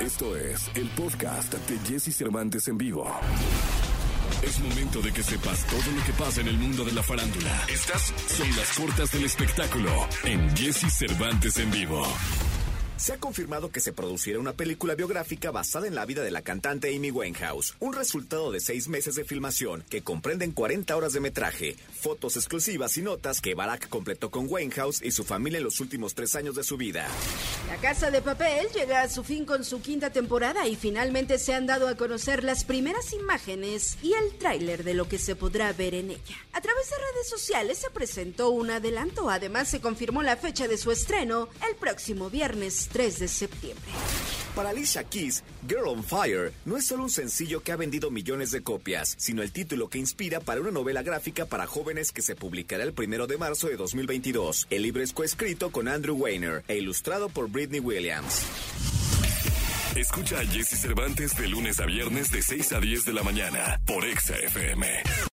Esto es el podcast de Jesse Cervantes en vivo. Es momento de que sepas todo lo que pasa en el mundo de la farándula. Estas son las cortas del espectáculo en Jesse Cervantes en vivo. Se ha confirmado que se producirá una película biográfica basada en la vida de la cantante Amy Winehouse, un resultado de seis meses de filmación que comprenden 40 horas de metraje, fotos exclusivas y notas que Barack completó con Winehouse y su familia en los últimos tres años de su vida. La Casa de Papel llega a su fin con su quinta temporada y finalmente se han dado a conocer las primeras imágenes y el tráiler de lo que se podrá ver en ella. A través de redes sociales se presentó un adelanto, además se confirmó la fecha de su estreno el próximo viernes 3 de septiembre. Para Alicia Keys, Girl on Fire no es solo un sencillo que ha vendido millones de copias, sino el título que inspira para una novela gráfica para jóvenes que se publicará el primero de marzo de 2022. El libro es coescrito con Andrew Weiner e ilustrado por Britney Williams. Escucha a Jesse Cervantes de lunes a viernes de 6 a 10 de la mañana por Exa FM.